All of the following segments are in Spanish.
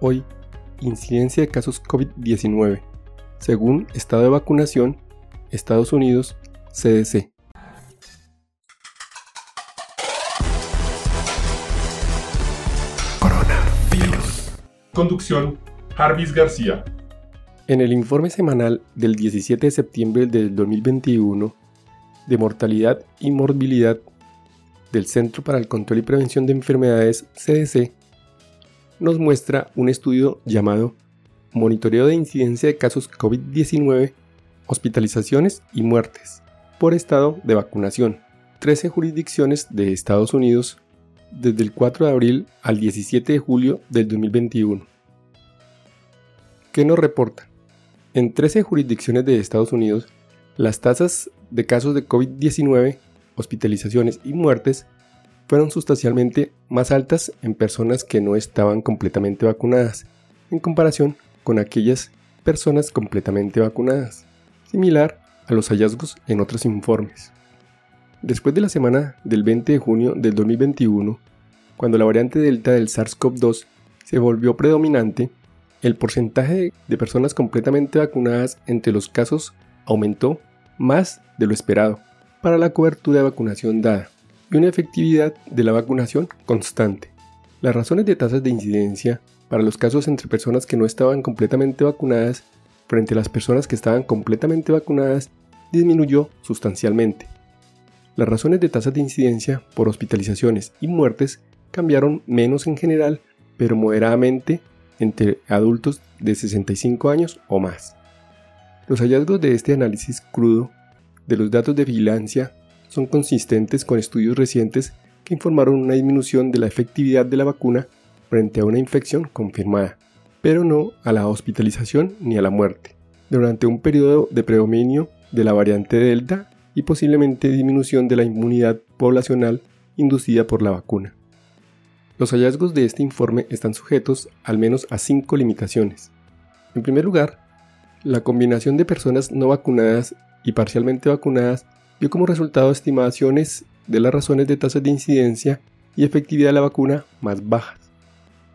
Hoy, incidencia de casos COVID-19. Según estado de vacunación, Estados Unidos, CDC. Coronavirus. Conducción, Jarvis García. En el informe semanal del 17 de septiembre del 2021 de mortalidad y morbilidad del Centro para el Control y Prevención de Enfermedades, CDC, nos muestra un estudio llamado Monitoreo de incidencia de casos COVID-19, hospitalizaciones y muertes por estado de vacunación. 13 jurisdicciones de Estados Unidos desde el 4 de abril al 17 de julio del 2021. ¿Qué nos reporta? En 13 jurisdicciones de Estados Unidos, las tasas de casos de COVID-19, hospitalizaciones y muertes fueron sustancialmente más altas en personas que no estaban completamente vacunadas, en comparación con aquellas personas completamente vacunadas, similar a los hallazgos en otros informes. Después de la semana del 20 de junio del 2021, cuando la variante Delta del SARS-CoV-2 se volvió predominante, el porcentaje de personas completamente vacunadas entre los casos aumentó más de lo esperado para la cobertura de vacunación dada y una efectividad de la vacunación constante. Las razones de tasas de incidencia para los casos entre personas que no estaban completamente vacunadas frente a las personas que estaban completamente vacunadas disminuyó sustancialmente. Las razones de tasas de incidencia por hospitalizaciones y muertes cambiaron menos en general, pero moderadamente entre adultos de 65 años o más. Los hallazgos de este análisis crudo de los datos de vigilancia son consistentes con estudios recientes que informaron una disminución de la efectividad de la vacuna frente a una infección confirmada, pero no a la hospitalización ni a la muerte, durante un periodo de predominio de la variante Delta y posiblemente disminución de la inmunidad poblacional inducida por la vacuna. Los hallazgos de este informe están sujetos al menos a cinco limitaciones. En primer lugar, la combinación de personas no vacunadas y parcialmente vacunadas dio como resultado estimaciones de las razones de tasas de incidencia y efectividad de la vacuna más bajas.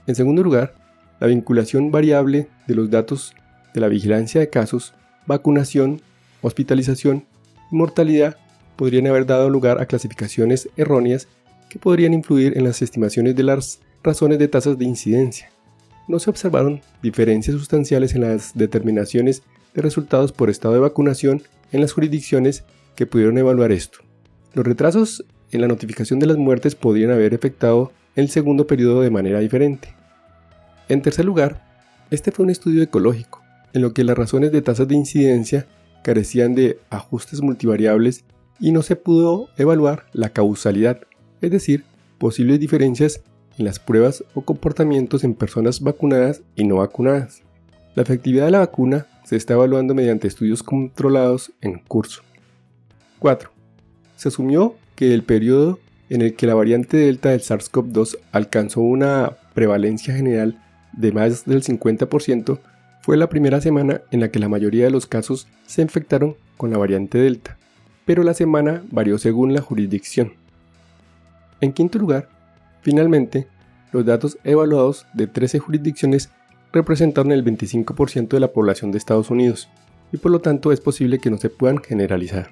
En segundo lugar, la vinculación variable de los datos de la vigilancia de casos, vacunación, hospitalización y mortalidad podrían haber dado lugar a clasificaciones erróneas que podrían influir en las estimaciones de las razones de tasas de incidencia. No se observaron diferencias sustanciales en las determinaciones de resultados por estado de vacunación en las jurisdicciones que pudieron evaluar esto. Los retrasos en la notificación de las muertes podrían haber afectado el segundo periodo de manera diferente. En tercer lugar, este fue un estudio ecológico, en lo que las razones de tasas de incidencia carecían de ajustes multivariables y no se pudo evaluar la causalidad, es decir, posibles diferencias en las pruebas o comportamientos en personas vacunadas y no vacunadas. La efectividad de la vacuna se está evaluando mediante estudios controlados en curso. 4. Se asumió que el periodo en el que la variante Delta del SARS-CoV-2 alcanzó una prevalencia general de más del 50% fue la primera semana en la que la mayoría de los casos se infectaron con la variante Delta, pero la semana varió según la jurisdicción. En quinto lugar, finalmente, los datos evaluados de 13 jurisdicciones representaron el 25% de la población de Estados Unidos, y por lo tanto es posible que no se puedan generalizar.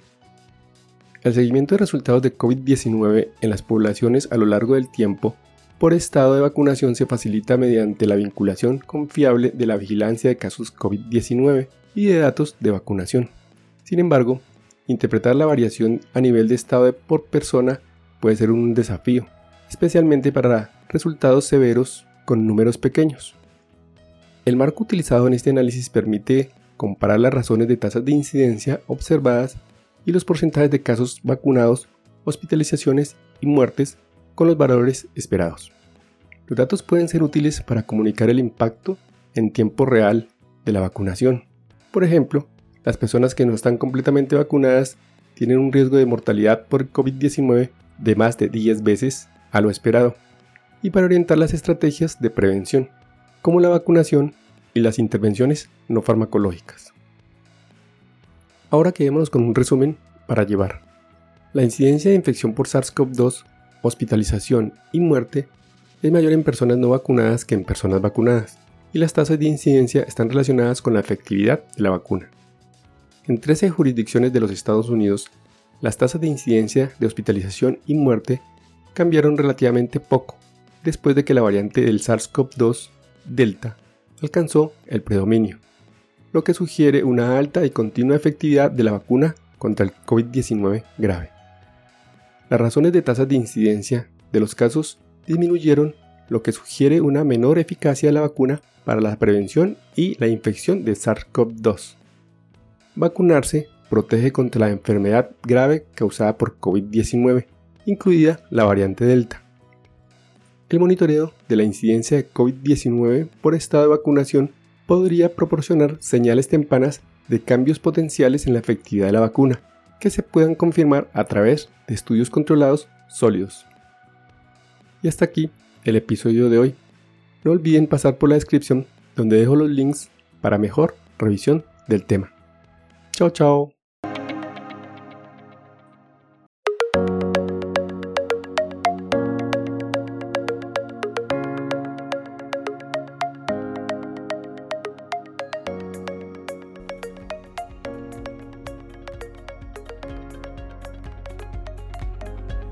El seguimiento de resultados de COVID-19 en las poblaciones a lo largo del tiempo por estado de vacunación se facilita mediante la vinculación confiable de la vigilancia de casos COVID-19 y de datos de vacunación. Sin embargo, interpretar la variación a nivel de estado por persona puede ser un desafío, especialmente para resultados severos con números pequeños. El marco utilizado en este análisis permite comparar las razones de tasas de incidencia observadas y los porcentajes de casos vacunados, hospitalizaciones y muertes con los valores esperados. Los datos pueden ser útiles para comunicar el impacto en tiempo real de la vacunación. Por ejemplo, las personas que no están completamente vacunadas tienen un riesgo de mortalidad por COVID-19 de más de 10 veces a lo esperado, y para orientar las estrategias de prevención, como la vacunación y las intervenciones no farmacológicas. Ahora quedémonos con un resumen para llevar. La incidencia de infección por SARS-CoV-2, hospitalización y muerte es mayor en personas no vacunadas que en personas vacunadas. y las tasas de incidencia están relacionadas con la efectividad de la vacuna. En 13 jurisdicciones de los Estados Unidos, las tasas de incidencia de hospitalización y muerte cambiaron relativamente poco después de que la variante del SARS-CoV-2 Delta alcanzó el predominio, lo que sugiere una alta y continua efectividad de la vacuna contra el COVID-19 grave. Las razones de tasas de incidencia de los casos disminuyeron, lo que sugiere una menor eficacia de la vacuna para la prevención y la infección de SARS-CoV-2. Vacunarse protege contra la enfermedad grave causada por COVID-19, incluida la variante Delta. El monitoreo de la incidencia de COVID-19 por estado de vacunación podría proporcionar señales tempranas de cambios potenciales en la efectividad de la vacuna, que se puedan confirmar a través de estudios controlados sólidos. Y hasta aquí el episodio de hoy. No olviden pasar por la descripción donde dejo los links para mejor revisión del tema. Chao, chao.